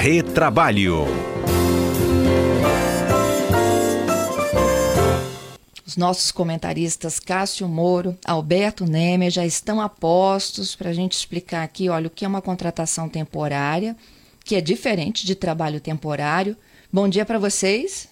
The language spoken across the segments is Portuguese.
Retrabalho. Os nossos comentaristas Cássio Moro, Alberto Nemer já estão a postos para a gente explicar aqui, olha, o que é uma contratação temporária, que é diferente de trabalho temporário. Bom dia para vocês.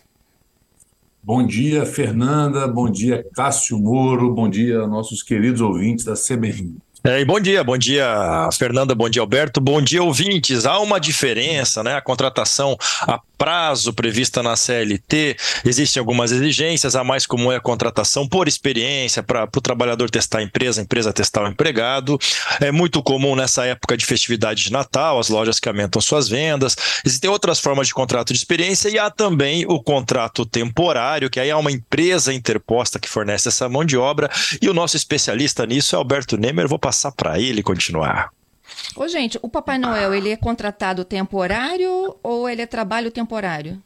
Bom dia, Fernanda. Bom dia, Cássio Moro. Bom dia, nossos queridos ouvintes da CBN. É, bom dia, bom dia, Fernanda, bom dia, Alberto, bom dia, ouvintes. Há uma diferença, né? A contratação a prazo prevista na CLT, existem algumas exigências, a mais comum é a contratação por experiência, para o trabalhador testar a empresa, a empresa testar o empregado. É muito comum nessa época de festividade de Natal, as lojas que aumentam suas vendas. Existem outras formas de contrato de experiência e há também o contrato temporário, que aí é uma empresa interposta que fornece essa mão de obra. E o nosso especialista nisso é Alberto Nemer. Vou passar para ele continuar. Ô, gente, o Papai Noel, ele é contratado temporário ou ele é trabalho temporário?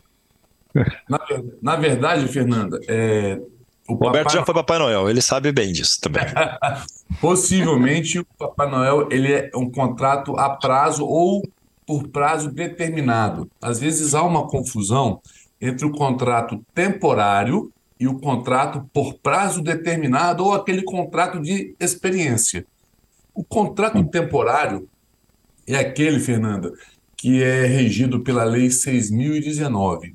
Na, na verdade, Fernanda, é, o, o Roberto já foi Papai Noel, ele sabe bem disso também. Possivelmente o Papai Noel ele é um contrato a prazo ou por prazo determinado. Às vezes há uma confusão entre o contrato temporário e o contrato por prazo determinado ou aquele contrato de experiência. O contrato temporário é aquele, Fernanda, que é regido pela Lei 6.019.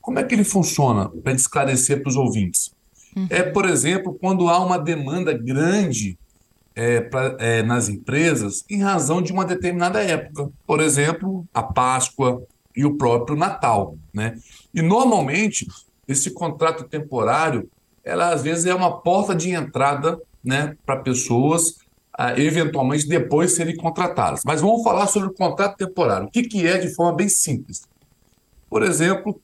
Como é que ele funciona, para esclarecer para os ouvintes? Uhum. É, por exemplo, quando há uma demanda grande é, pra, é, nas empresas em razão de uma determinada época. Por exemplo, a Páscoa e o próprio Natal. Né? E, normalmente, esse contrato temporário, ela às vezes é uma porta de entrada né, para pessoas uh, eventualmente depois serem contratadas. Mas vamos falar sobre o contrato temporário. O que, que é de forma bem simples? Por exemplo,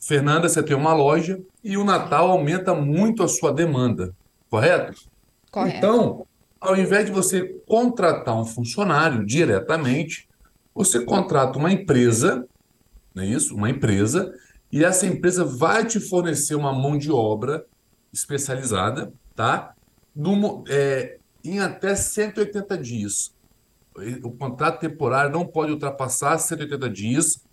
Fernanda, você tem uma loja e o Natal aumenta muito a sua demanda, correto? Correto. Então, ao invés de você contratar um funcionário diretamente, você contrata uma empresa, não é isso? Uma empresa, e essa empresa vai te fornecer uma mão de obra especializada, tá? Do, é, em até 180 dias. O contrato temporário não pode ultrapassar 180 dias,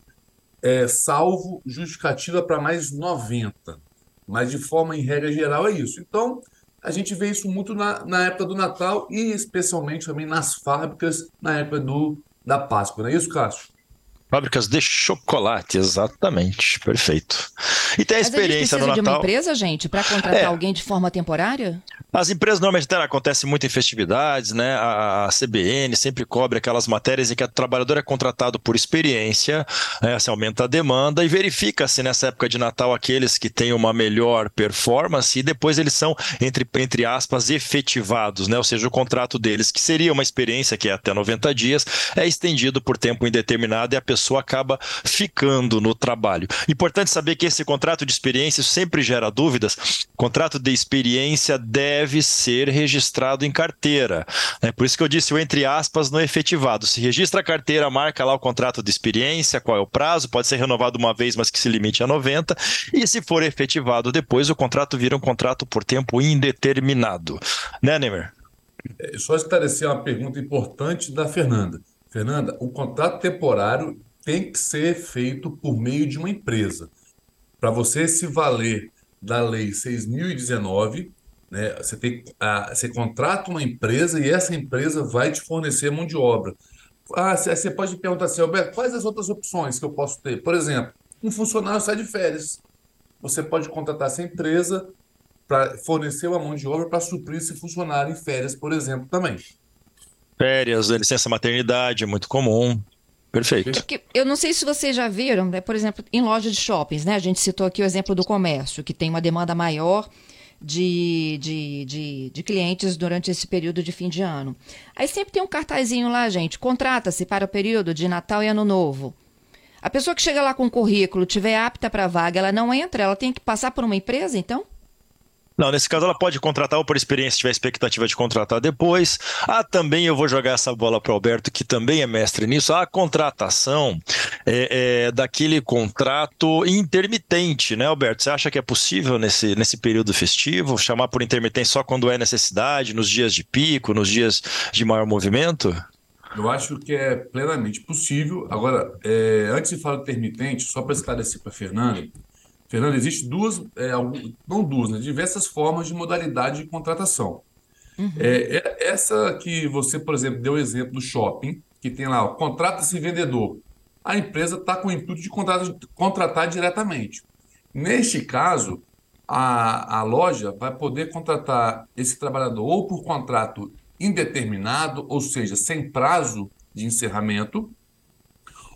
é, salvo justificativa para mais 90. Mas, de forma, em regra geral, é isso. Então, a gente vê isso muito na, na época do Natal e, especialmente, também nas fábricas na época do, da Páscoa. Não é isso, Cássio? Fábricas de chocolate, exatamente. Perfeito. E tem a experiência Mas a gente precisa no de Natal. uma empresa, gente, para contratar É. alguém de forma temporária? As empresas normalmente né, acontece muito em festividades, né? A, CBN sempre cobre aquelas matérias em que o trabalhador é contratado por experiência, né, se aumenta a demanda e verifica-se nessa época de Natal aqueles que têm uma melhor performance e depois eles são, entre, entre aspas, efetivados, né? Ou seja, o contrato deles, que seria uma experiência que é até 90 dias, é estendido por tempo indeterminado e a pessoa acaba ficando no trabalho. Importante saber que esse contrato de experiência sempre gera dúvidas. Contrato de experiência deve ser registrado em carteira. É por isso que eu disse o entre aspas no efetivado. Se registra a carteira, marca lá o contrato de experiência, qual é o prazo, pode ser renovado uma vez, mas que se limite a 90. E se for efetivado depois, o contrato vira um contrato por tempo indeterminado. Né, Nemer? É só esclarecer uma pergunta importante da Fernanda. Fernanda, o contrato temporário tem que ser feito por meio de uma empresa. Para você se valer da Lei 6.019, né, você, tem, ah, você contrata uma empresa e essa empresa vai te fornecer mão de obra. Ah, você você pode perguntar assim, Alberto, quais as outras opções que eu posso ter? Por exemplo, um funcionário sai de férias. Você pode contratar essa empresa para fornecer uma mão de obra para suprir esse funcionário em férias, por exemplo, também. Férias, licença maternidade, é muito comum. Perfeito. Eu não sei se vocês já viram, né, por exemplo, em loja de shoppings, né? A gente citou aqui o exemplo do comércio, que tem uma demanda maior de, de, de, de clientes durante esse período de fim de ano. Aí sempre tem um cartazinho lá, gente, contrata-se para o período de Natal e Ano Novo. A pessoa que chega lá com o currículo, tiver apta para a vaga, ela não entra, ela tem que passar por uma empresa, então? Não, nesse caso ela pode contratar ou por experiência, tiver expectativa de contratar depois. Ah, também eu vou jogar essa bola para o Alberto, que também é mestre nisso. A contratação é, é daquele contrato intermitente, né, Alberto? Você acha que é possível nesse, nesse período festivo chamar por intermitente só quando é necessidade, nos dias de pico, nos dias de maior movimento? Eu acho que é plenamente possível. Agora, é, antes de falar intermitente, só para esclarecer para a Fernanda, Fernanda, existe duas, é, não duas, né, diversas formas de modalidade de contratação. Uhum. É, é, essa que você, por exemplo, deu o exemplo do shopping, que tem lá, contrata-se vendedor. A empresa está com o intuito de contratar, contratar diretamente. Neste caso, a, a loja vai poder contratar esse trabalhador ou por contrato indeterminado, ou seja, sem prazo de encerramento,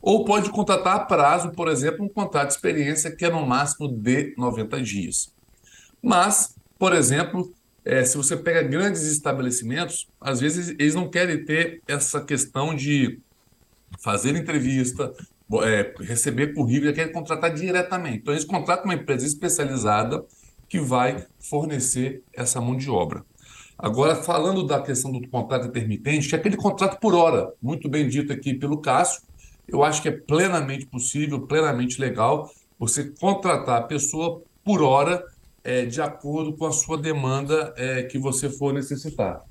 ou pode contratar a prazo, por exemplo, um contrato de experiência que é no máximo de 90 dias. Mas, por exemplo, é, se você pega grandes estabelecimentos, às vezes eles não querem ter essa questão de fazer entrevista, é, receber currículo, querem contratar diretamente. Então, eles contratam uma empresa especializada que vai fornecer essa mão de obra. Agora, falando da questão do contrato intermitente, é aquele contrato por hora, muito bem dito aqui pelo Cássio, eu acho que é plenamente possível, plenamente legal você contratar a pessoa por hora é, de acordo com a sua demanda é, que você for necessitar.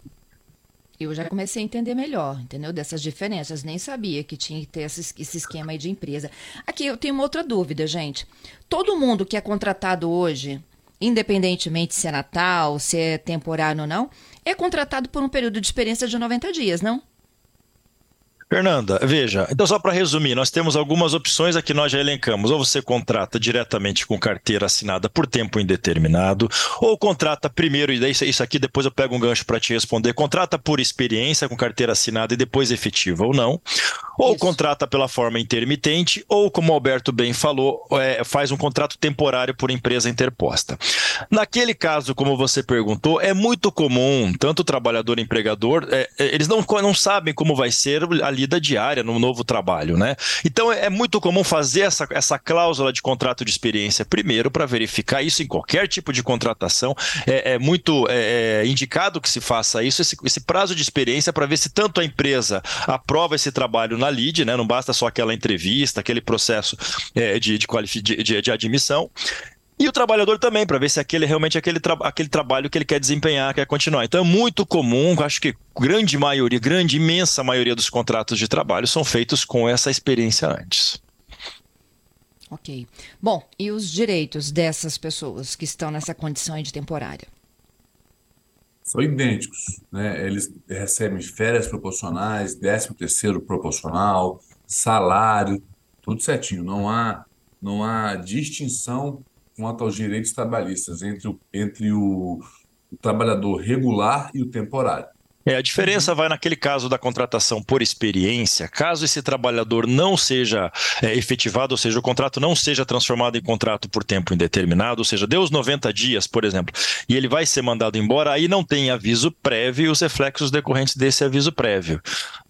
Eu já comecei a entender melhor, entendeu? Dessas diferenças. Nem sabia que tinha que ter esse, esquema aí de empresa. Aqui eu tenho uma outra dúvida, gente. Todo mundo que é contratado hoje, independentemente se é Natal, se é temporário ou não, é contratado por um período de experiência de 90 dias, não? Fernanda, veja, então só para resumir, nós temos algumas opções aqui nós já elencamos. Ou você contrata diretamente com carteira assinada por tempo indeterminado, ou contrata primeiro, e daí isso aqui depois eu pego um gancho para te responder, contrata por experiência com carteira assinada e depois efetiva ou não, ou isso. contrata pela forma intermitente, ou como o Alberto bem falou, é, faz um contrato temporário por empresa interposta. Naquele caso, como você perguntou, é muito comum, tanto o trabalhador e empregador, é, é eles não, não sabem como vai ser ali lida diária no novo trabalho, né? Então é, é muito comum fazer essa, essa cláusula de contrato de experiência primeiro para verificar isso em qualquer tipo de contratação. É, é muito é, é, indicado que se faça isso, esse, esse prazo de experiência para ver se tanto a empresa aprova esse trabalho na lead, né? Não basta só aquela entrevista, aquele processo é, de, de, de, de admissão. E o trabalhador também, para ver se aquele é realmente aquele, tra aquele trabalho que ele quer desempenhar, quer continuar. Então é muito comum, acho que grande maioria, grande, imensa maioria dos contratos de trabalho são feitos com essa experiência antes. Ok. Bom, e os direitos dessas pessoas que estão nessa condição de temporária? São idênticos. Né? Eles recebem férias proporcionais, décimo terceiro proporcional, salário, tudo certinho. Não há, não há distinção quanto aos direitos trabalhistas entre o, entre o, o trabalhador regular e o temporário. É, a diferença vai naquele caso da contratação por experiência, caso esse trabalhador não seja é, efetivado, ou seja, o contrato não seja transformado em contrato por tempo indeterminado, ou seja, deu os 90 dias, por exemplo, e ele vai ser mandado embora, aí não tem aviso prévio e os reflexos decorrentes desse aviso prévio.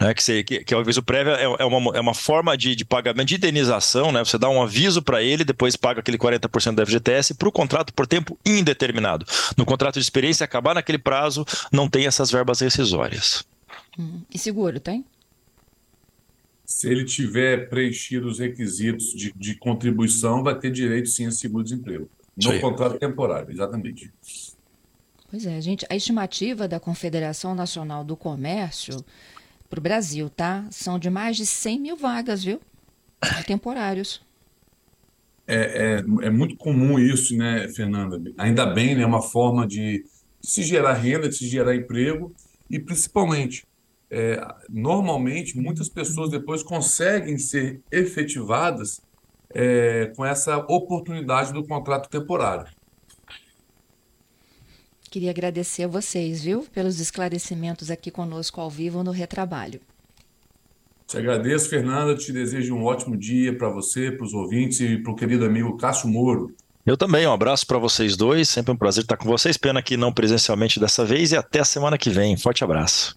Né? Que, se, que, que é o aviso prévio é, é, uma, é uma forma de, de pagamento de indenização, né? você dá um aviso para ele, depois paga aquele 40% da FGTS para o contrato por tempo indeterminado. No contrato de experiência, acabar naquele prazo, não tem essas verbas rescisórias decisórias. Hum. E seguro, tem? Se ele tiver preenchido os requisitos de, de contribuição, vai ter direito sim a seguro-desemprego. No contrato temporário, exatamente. Pois é, gente. A estimativa da Confederação Nacional do Comércio para o Brasil, tá? São de mais de 100 mil vagas, viu? De temporários. É, é, é, muito comum isso, né, Fernanda? Ainda bem, né? É uma forma de se gerar renda, de se gerar emprego e principalmente, é, normalmente, muitas pessoas depois conseguem ser efetivadas é, com essa oportunidade do contrato temporário. Queria agradecer a vocês, viu, pelos esclarecimentos aqui conosco ao vivo no Retrabalho. Te agradeço, Fernanda. Te desejo um ótimo dia para você, para os ouvintes e para o querido amigo Cássio Moro. Eu também, um abraço para vocês dois, sempre um prazer estar com vocês. Pena que não presencialmente dessa vez e até a semana que vem. Forte abraço.